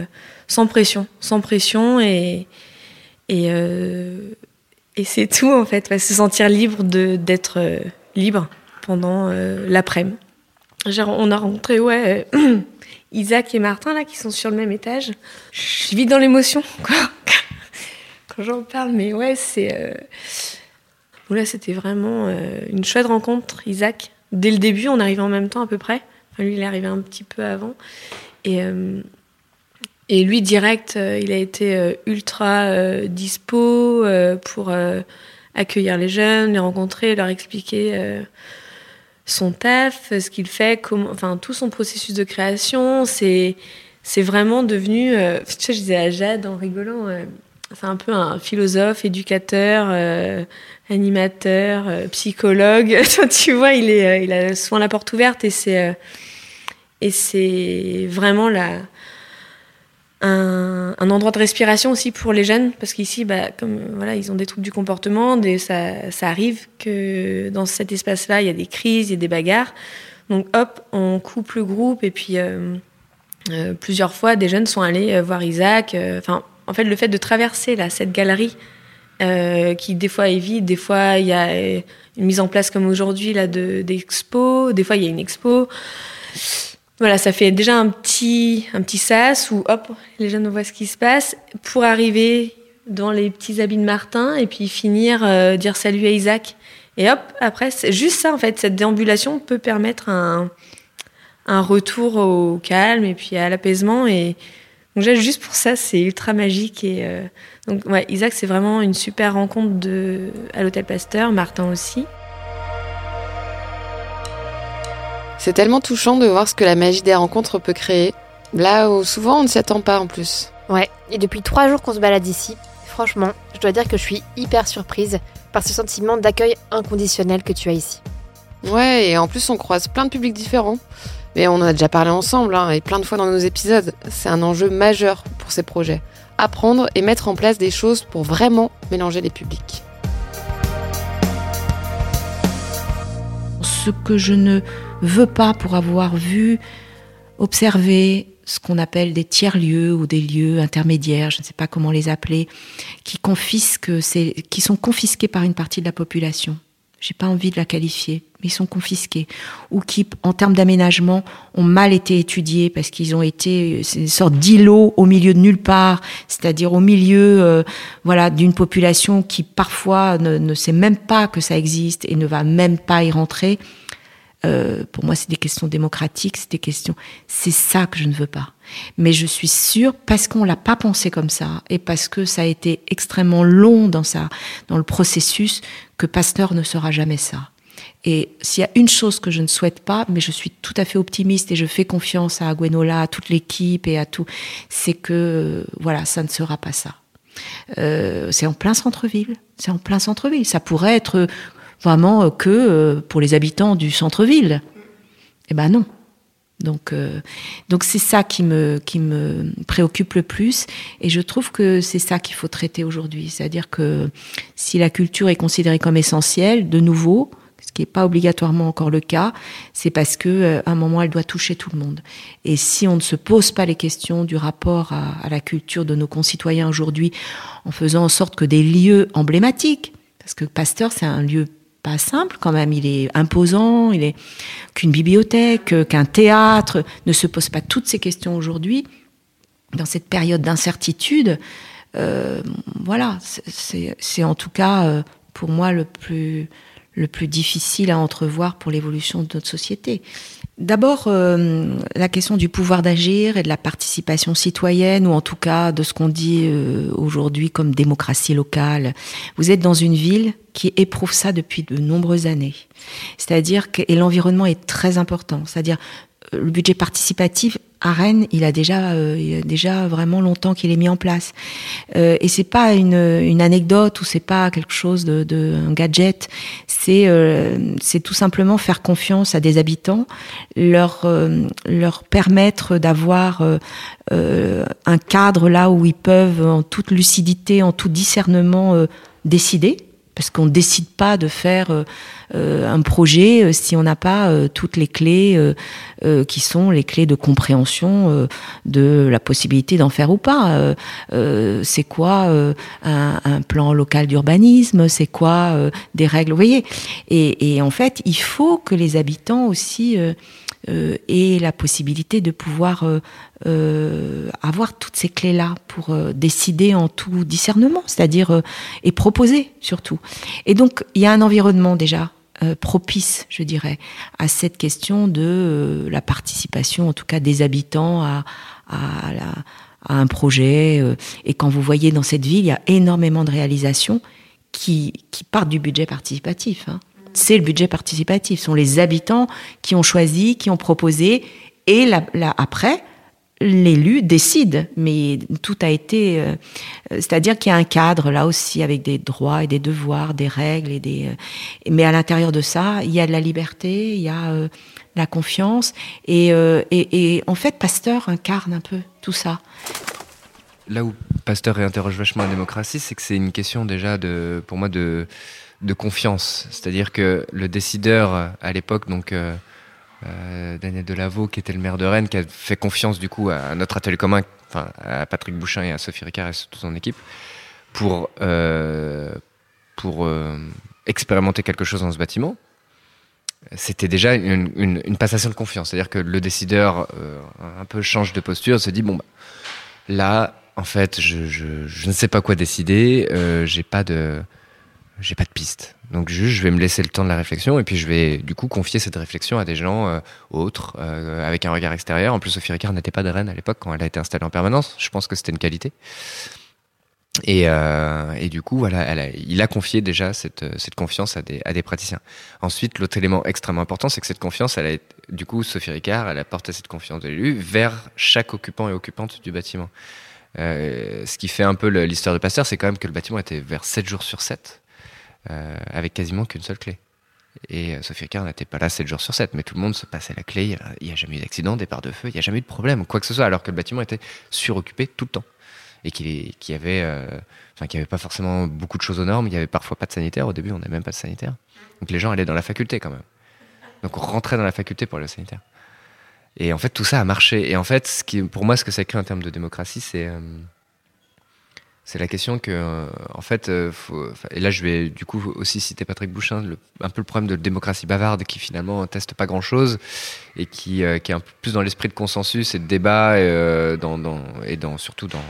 sans pression, sans pression et Et, euh, et c'est tout en fait, se sentir libre d'être euh, libre pendant euh, l'après-midi. On a rencontré ouais [CLEARS THROAT] Isaac et Martin là qui sont sur le même étage. Je vis dans l'émotion [LAUGHS] quand j'en parle, mais ouais c'est là c'était vraiment une chouette rencontre. Isaac, dès le début, on arrivait en même temps à peu près. Lui il est arrivé un petit peu avant et et lui, direct, euh, il a été euh, ultra euh, dispo pour accueillir les jeunes, les rencontrer, leur expliquer son taf, ce qu'il fait, enfin tout son processus de création. C'est c'est vraiment devenu, tu sais, je disais à Jade en rigolant, c'est un peu un philosophe, éducateur, animateur, psychologue. [LAUGHS] tu vois, il est, il a souvent la porte ouverte et c'est et c'est vraiment la un, un, endroit de respiration aussi pour les jeunes, parce qu'ici, bah, comme voilà, ils ont des troubles du comportement, des, ça, ça arrive que dans cet espace-là, il y a des crises, il y a des bagarres. Donc hop, on coupe le groupe et puis euh, euh, plusieurs fois, des jeunes sont allés euh, voir Isaac. Enfin, en fait, le fait de traverser là cette galerie qui des fois est vide, des fois il y a une mise en place comme aujourd'hui là de d'expo, des fois il y a une expo. Voilà, ça fait déjà un petit, un petit sas où hop, les jeunes voient ce qui se passe pour arriver dans les petits habits de Martin et puis finir euh, dire salut à Isaac. Et hop, après, c'est juste ça en fait, cette déambulation peut permettre un, un retour au calme et puis à l'apaisement. Et donc, juste pour ça, c'est ultra magique. Et euh, donc, Isaac, c'est vraiment une super rencontre de, à l'Hôtel Pasteur, Martin aussi. C'est tellement touchant de voir ce que la magie des rencontres peut créer, là où souvent on ne s'y attend pas en plus. Ouais, et depuis trois jours qu'on se balade ici, franchement, je dois dire que je suis hyper surprise par ce sentiment d'accueil inconditionnel que tu as ici. Ouais, et en plus on croise plein de publics différents. Mais on en a déjà parlé ensemble, hein, et plein de fois dans nos épisodes. C'est un enjeu majeur pour ces projets. Apprendre et mettre en place des choses pour vraiment mélanger les publics. Ce que je ne veut pas pour avoir vu, observé ce qu'on appelle des tiers-lieux ou des lieux intermédiaires, je ne sais pas comment les appeler, qui confisquent, qui sont confisqués par une partie de la population. J'ai pas envie de la qualifier, mais ils sont confisqués ou qui, en termes d'aménagement, ont mal été étudiés parce qu'ils ont été une sorte d'îlot au milieu de nulle part, c'est-à-dire au milieu, euh, voilà, d'une population qui parfois ne sait même pas que ça existe et ne va même pas y rentrer. Euh, pour moi, c'est des questions démocratiques, c'est des questions. C'est ça que je ne veux pas. Mais je suis sûre, parce qu'on l'a pas pensé comme ça, et parce que ça a été extrêmement long dans ça, dans le processus, que Pasteur ne sera jamais ça. Et s'il y a une chose que je ne souhaite pas, mais je suis tout à fait optimiste et je fais confiance à Gwenola, à toute l'équipe et à tout, c'est que voilà, ça ne sera pas ça. Euh, c'est en plein centre-ville. C'est en plein centre-ville. Ça pourrait être vraiment euh, que euh, pour les habitants du centre-ville. Eh ben non. Donc, euh, donc c'est ça qui me qui me préoccupe le plus, et je trouve que c'est ça qu'il faut traiter aujourd'hui. C'est-à-dire que si la culture est considérée comme essentielle, de nouveau, ce qui n'est pas obligatoirement encore le cas, c'est parce que à un moment elle doit toucher tout le monde. Et si on ne se pose pas les questions du rapport à, à la culture de nos concitoyens aujourd'hui, en faisant en sorte que des lieux emblématiques, parce que Pasteur c'est un lieu pas simple quand même. Il est imposant, il est qu'une bibliothèque, qu'un théâtre ne se pose pas toutes ces questions aujourd'hui. Dans cette période d'incertitude, euh, voilà, c'est en tout cas euh, pour moi le plus le plus difficile à entrevoir pour l'évolution de notre société. D'abord, euh, la question du pouvoir d'agir et de la participation citoyenne, ou en tout cas de ce qu'on dit euh, aujourd'hui comme démocratie locale. Vous êtes dans une ville qui éprouve ça depuis de nombreuses années. C'est-à-dire que et l'environnement est très important. C'est-à-dire le budget participatif à Rennes, il a déjà, euh, il a déjà vraiment longtemps qu'il est mis en place. Euh, et c'est pas une, une anecdote ou c'est pas quelque chose de, de gadget. C'est euh, c'est tout simplement faire confiance à des habitants, leur euh, leur permettre d'avoir un cadre là où ils peuvent en toute lucidité, en tout discernement décider parce qu'on décide pas de faire un projet si on n'a pas toutes les clés qui sont les clés de compréhension de la possibilité d'en faire ou pas. c'est quoi un, un, plan local d'urbanisme? C'est quoi des règles? Vous voyez? Et, et, en fait, il faut que les habitants aussi euh, et la possibilité de pouvoir euh, euh, avoir toutes ces clés-là pour décider en tout discernement, c'est-à-dire et proposer surtout. Et donc il y a un environnement déjà propice, je dirais, à cette question de la participation, en tout cas des habitants à, à, un projet. et quand vous voyez dans cette ville, il y a énormément de réalisations qui, qui partent du budget participatif. Hein c'est le budget participatif. Ce sont les habitants qui ont choisi, qui ont proposé, et là, après, l'élu décide. Mais tout a été, euh, c'est-à-dire qu'il y a un cadre là aussi avec des droits et des devoirs, des règles et des. Euh, mais à l'intérieur de ça, il y a de la liberté, il y a euh, la confiance, et, et, et en fait, Pasteur incarne un peu tout ça là où Pasteur réinterroge vachement la démocratie, c'est que c'est une question déjà de, pour moi, de, de confiance. C'est-à-dire que le décideur à l'époque, donc euh, euh, Daniel Delaveau, qui était le maire de Rennes, qui a fait confiance du coup à notre atelier commun, enfin à Patrick Bouchin et à Sophie Ricard et toute son équipe, pour euh, pour expérimenter quelque chose dans ce bâtiment. C'était déjà une, passation de confiance, c'est-à-dire que le décideur un peu change de posture, se dit bon bah, là en fait je, je, je, ne sais pas quoi décider, j'ai pas de j'ai pas de piste. Donc juste, je vais me laisser le temps de la réflexion et puis je vais du coup confier cette réflexion à des gens euh, autres, euh, avec un regard extérieur. En plus, Sophie Ricard n'était pas de Rennes à l'époque quand elle a été installée en permanence. Je pense que c'était une qualité. Et, euh, du coup, voilà, il a confié déjà cette, confiance à des, praticiens. Ensuite, l'autre élément extrêmement important, c'est que cette confiance, elle a, du coup, Sophie Ricard, elle a porté cette confiance de l'élu vers chaque occupant et occupante du bâtiment. Ce qui fait un peu l'histoire de Pasteur, c'est quand même que le bâtiment était vers 7 jours sur 7 euh, avec quasiment qu'une seule clé. Et euh, Sophie Ricard n'était pas là 7 jours sur 7, mais tout le monde se passait la clé. Il n'y a, jamais eu d'accident, départ de feu, il n'y a jamais eu de problème, quoi que ce soit, alors que le bâtiment était suroccupé tout le temps. Et qu'il y avait, euh, n'y avait pas forcément beaucoup de choses aux normes, il n'y avait parfois pas de sanitaire. Au début, on n'avait même pas de sanitaire. Donc les gens allaient dans la faculté quand même. Donc on rentrait dans la faculté pour aller au sanitaire. Et en fait, tout ça a marché. Et en fait, ce qui, pour moi, ce que ça crée en termes de démocratie, c'est c'est la question que, euh, en fait, euh, et là je vais du coup aussi citer Patrick Bouchin, un peu le problème de la démocratie bavarde qui finalement teste pas grand chose et qui, euh, qui est un peu plus dans l'esprit de consensus et de débat et, et surtout dans,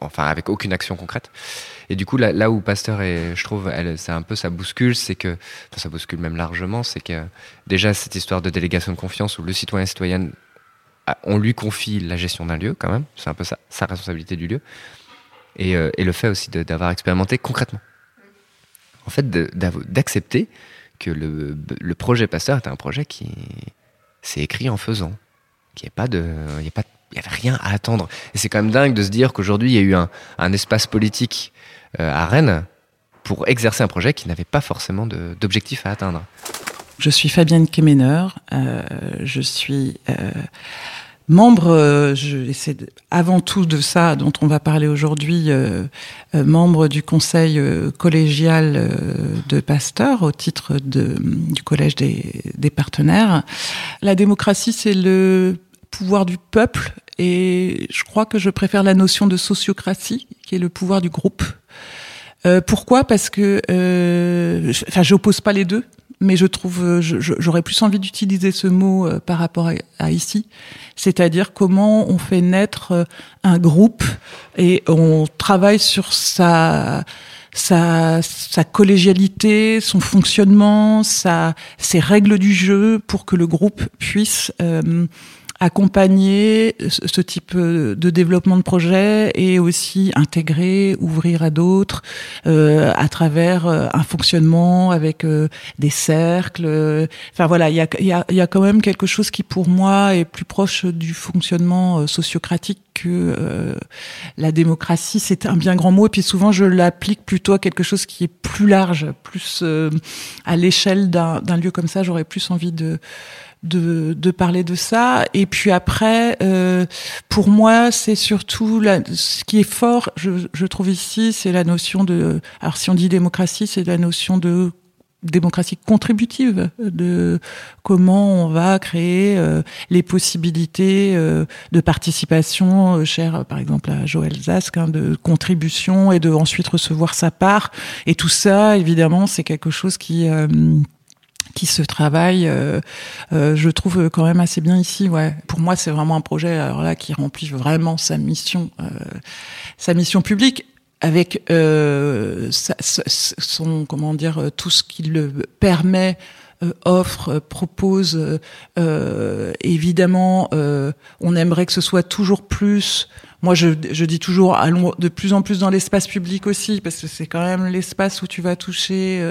enfin, avec aucune action concrète. Et du coup, là, où Pasteur est, je trouve, c'est un peu ça bouscule, c'est que, ça bouscule même largement, c'est que déjà cette histoire de délégation de confiance où le citoyen citoyenne ah, on lui confie la gestion d'un lieu quand même, c'est un peu sa responsabilité du lieu, et, euh, le fait aussi d'avoir expérimenté concrètement. En fait, d'accepter que le, projet Pasteur était un projet qui s'est écrit en faisant, qu'il n'y avait rien à attendre. Et c'est quand même dingue de se dire qu'aujourd'hui il y a eu un, espace politique euh, à Rennes pour exercer un projet qui n'avait pas forcément d'objectif à atteindre. Je suis Fabienne Kemener. Euh, je suis euh, membre, euh, c'est avant tout de ça dont on va parler aujourd'hui, euh, euh, membre du conseil collégial de Pasteur au titre de, du collège des, des partenaires. La démocratie, c'est le pouvoir du peuple et je crois que je préfère la notion de sociocratie, qui est le pouvoir du groupe. pourquoi? Parce que, enfin, j'oppose pas les deux mais je trouve, euh, j'aurais plus envie d'utiliser ce mot euh, par rapport à, ici, c'est-à-dire comment on fait naître euh, un groupe et on travaille sur sa sa, sa collégialité, son fonctionnement, sa, ses règles du jeu pour que le groupe puisse accompagner ce type de développement de projet et aussi intégrer, ouvrir à d'autres euh, à travers euh, un fonctionnement avec euh, des cercles. Enfin voilà, il y a, y, a, y a quand même quelque chose qui pour moi est plus proche du fonctionnement sociocratique que euh, la démocratie, c'est un bien grand mot. Et puis souvent, je l'applique plutôt à quelque chose qui est plus large, plus euh, à l'échelle d'un lieu comme ça. J'aurais plus envie de, de, de, parler de ça. Et puis après, euh, pour moi, c'est surtout la, ce qui est fort, je, je trouve ici, c'est la notion de. Alors, si on dit démocratie, c'est la notion de démocratie contributive, de comment on va créer euh, les possibilités euh, de participation, euh, chère par exemple à Joël Zask, hein, de contribution et de ensuite recevoir sa part. Et tout ça, évidemment, c'est quelque chose qui qui se travaille, je trouve quand même assez bien ici. Ouais, pour moi, c'est vraiment un projet alors là qui remplit vraiment sa mission, sa mission publique avec euh, son comment dire euh, tout ce qui le permet euh, offre propose évidemment on aimerait que ce soit toujours plus moi je, je dis toujours allons de plus en plus dans l'espace public aussi parce que c'est quand même l'espace où tu vas toucher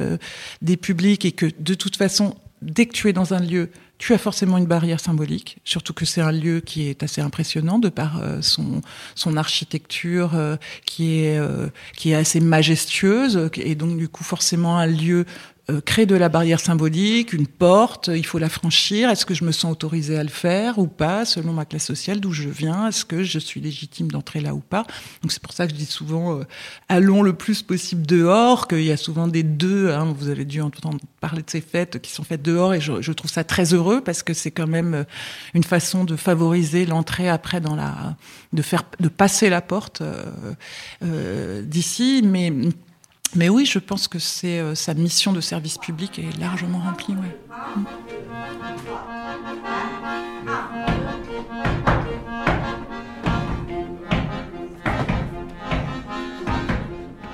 des publics et que de toute façon dès que tu es dans un lieu tu as forcément une barrière symbolique, surtout que c'est un lieu qui est assez impressionnant de par euh, son, son architecture euh, qui, est, euh, qui est assez majestueuse, et donc du coup forcément un lieu euh, créer de la barrière symbolique, une porte, il faut la franchir. Est-ce que je me sens autorisée à le faire ou pas, selon ma classe sociale, d'où je viens? Est-ce que je suis légitime d'entrer là ou pas? Donc c'est pour ça que je dis souvent euh, allons le plus possible dehors, qu'il y a souvent des deux. Hein, vous avez dû entendre parler de ces fêtes qui sont faites dehors, et je, trouve ça très heureux parce que c'est quand même euh, une façon de favoriser l'entrée après dans la, de faire, de passer la porte d'ici, mais mais oui, je pense que c'est euh, sa mission de service public est largement remplie. Ouais.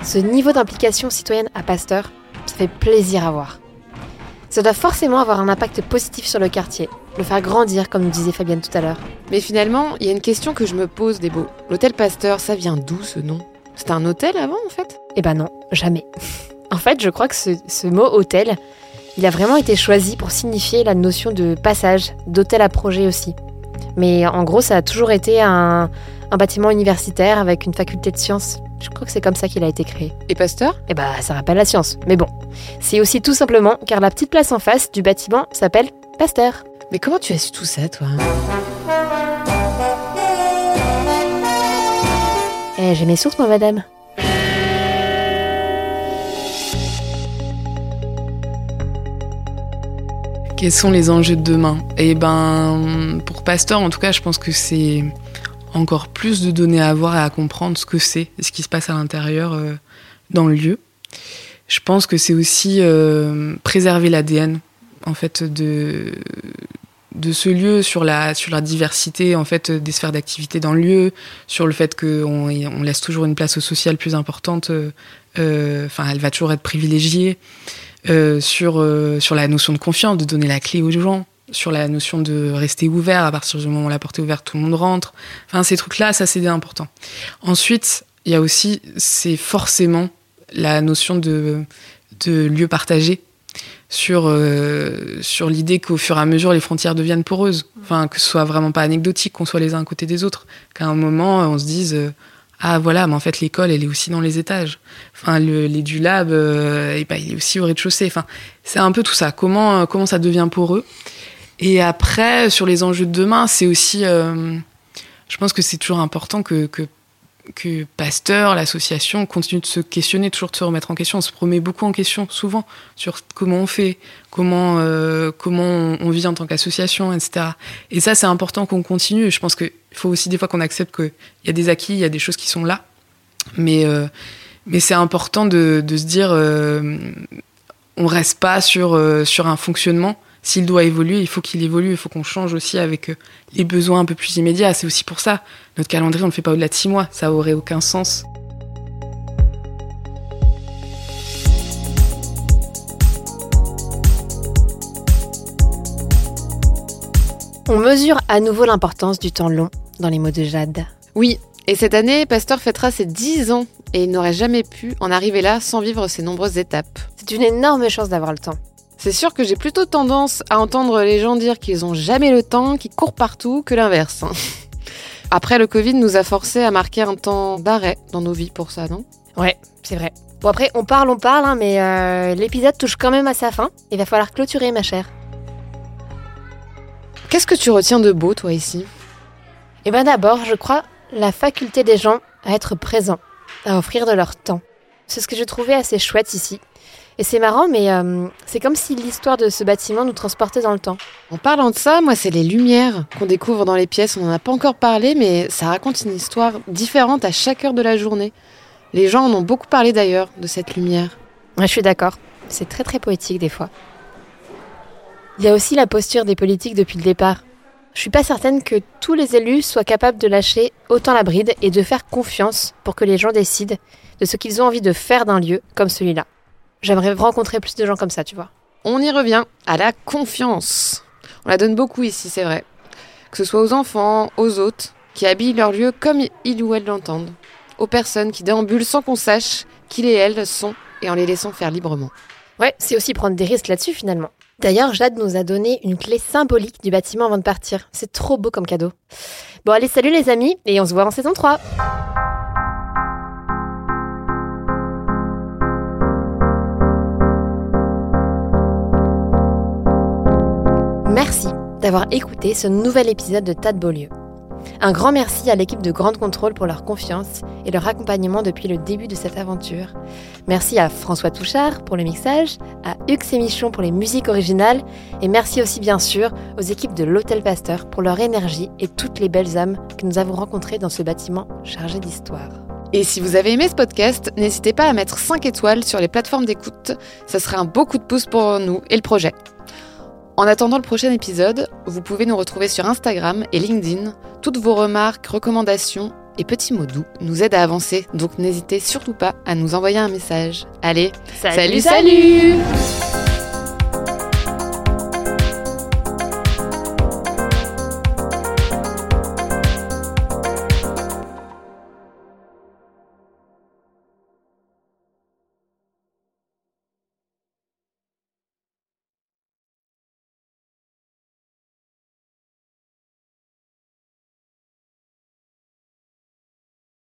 Ce niveau d'implication citoyenne à Pasteur, ça fait plaisir à voir. Ça doit forcément avoir un impact positif sur le quartier, le faire grandir, comme nous disait Fabienne tout à l'heure. Mais finalement, il y a une question que je me pose, Débo. L'hôtel Pasteur, ça vient d'où ce nom? C'était un hôtel avant, en fait? Eh ben non, jamais. [LAUGHS] en fait, je crois que ce, mot hôtel, il a vraiment été choisi pour signifier la notion de passage, d'hôtel à projet aussi. Mais en gros, ça a toujours été un, bâtiment universitaire avec une faculté de sciences. Je crois que c'est comme ça qu'il a été créé. Et Pasteur? Eh bah, ça rappelle la science. Mais bon, c'est aussi tout simplement car la petite place en face du bâtiment s'appelle Pasteur. Mais comment tu as su tout ça, toi? Eh, j'ai mes sources, moi, madame. Quels sont les enjeux de demain? Eh ben, pour Pasteur, en tout cas, je pense que c'est encore plus de données à voir et à comprendre ce que c'est, ce qui se passe à l'intérieur euh, dans le lieu. Je pense que c'est aussi euh, préserver l'ADN en fait de de ce lieu sur la sur la diversité en fait des sphères d'activité dans le lieu, sur le fait qu'on on laisse toujours une place au social plus importante. Euh, enfin, elle va toujours être privilégiée. Euh, sur, euh, sur la notion de confiance, de donner la clé aux gens, sur la notion de rester ouvert, à partir du moment où la porte est ouverte, tout le monde rentre. Enfin, ces trucs-là, ça c'est important. Ensuite, il y a aussi, c'est forcément la notion de, de lieu partagé sur, euh, sur l'idée qu'au fur et à mesure, les frontières deviennent poreuses. Enfin, que ce soit vraiment pas anecdotique, qu'on soit les uns à côté des autres. Qu'à un moment, on se dise ah voilà, mais en fait l'école elle est aussi dans les étages. Enfin le, les du lab, euh, et ben, il est aussi au rez-de-chaussée. Enfin c'est un peu tout ça. Comment euh, comment ça devient pour eux Et après sur les enjeux de demain, c'est aussi, euh, je pense que c'est toujours important que, que que Pasteur, l'association, continue de se questionner, toujours de se remettre en question. On se promet beaucoup en question, souvent, sur comment on fait, comment, euh, comment on vit en tant qu'association, etc. Et ça, c'est important qu'on continue. Je pense qu'il faut aussi des fois qu'on accepte qu'il y a des acquis, il y a des choses qui sont là. Mais, euh, mais c'est important de, de, se dire, euh, on reste pas sur, euh, sur un fonctionnement s'il doit évoluer, il faut qu'il évolue, il faut qu'on change aussi avec euh, les besoins un peu plus immédiats. C'est aussi pour ça, notre calendrier, on ne le fait pas au-delà de six mois, ça aurait aucun sens. On mesure à nouveau l'importance du temps long dans les mots de Jade. Oui, et cette année, Pasteur fêtera ses 10 ans et il n'aurait jamais pu en arriver là sans vivre ces nombreuses étapes. C'est une énorme chance d'avoir le temps. C'est sûr que j'ai plutôt tendance à entendre les gens dire qu'ils ont jamais le temps, qu'ils courent partout, que l'inverse. [LAUGHS] Après, le Covid nous a forcés à marquer un temps d'arrêt dans nos vies pour ça, non? Ouais, c'est vrai. Bon après, on parle, on parle, hein, mais euh, l'épisode touche quand même à sa fin. Il va falloir clôturer, ma chère. Qu'est-ce que tu retiens de beau, toi, ici? Eh bien d'abord, je crois, la faculté des gens à être présents, à offrir de leur temps. C'est ce que j'ai trouvé assez chouette ici. Et c'est marrant, mais euh, c'est comme si l'histoire de ce bâtiment nous transportait dans le temps. En parlant de ça, moi, c'est les lumières qu'on découvre dans les pièces. On n'en a pas encore parlé, mais ça raconte une histoire différente à chaque heure de la journée. Les gens en ont beaucoup parlé d'ailleurs, de cette lumière. Ouais, je suis d'accord. C'est très très poétique des fois. Il y a aussi la posture des politiques depuis le départ. Je suis pas certaine que tous les élus soient capables de lâcher autant la bride et de faire confiance pour que les gens décident de ce qu'ils ont envie de faire d'un lieu comme celui-là. J'aimerais rencontrer plus de gens comme ça, tu vois. On y revient à la confiance. On la donne beaucoup ici, c'est vrai. Que ce soit aux enfants, aux hôtes, qui habillent leur lieu comme ils ou elles l'entendent. Aux personnes qui déambulent sans qu'on sache qu'ils et elles sont et en les laissant faire librement. Ouais, c'est aussi prendre des risques là-dessus finalement. D'ailleurs, Jade nous a donné une clé symbolique du bâtiment avant de partir. C'est trop beau comme cadeau. Bon, allez, salut les amis, et on se voit en saison 3. D'avoir écouté ce nouvel épisode de Tas de Beaulieu. Un grand merci à l'équipe de Grande Contrôle pour leur confiance et leur accompagnement depuis le début de cette aventure. Merci à François Touchard pour le mixage, à Hugues et Michon pour les musiques originales et merci aussi bien sûr aux équipes de l'Hôtel Pasteur pour leur énergie et toutes les belles âmes que nous avons rencontrées dans ce bâtiment chargé d'histoire. Et si vous avez aimé ce podcast, n'hésitez pas à mettre 5 étoiles sur les plateformes d'écoute. Ça serait un beau coup de pouce pour nous et le projet. En attendant le prochain épisode, vous pouvez nous retrouver sur Instagram et LinkedIn. Toutes vos remarques, recommandations et petits mots doux nous aident à avancer, donc n'hésitez surtout pas à nous envoyer un message. Allez, Salut, salut, salut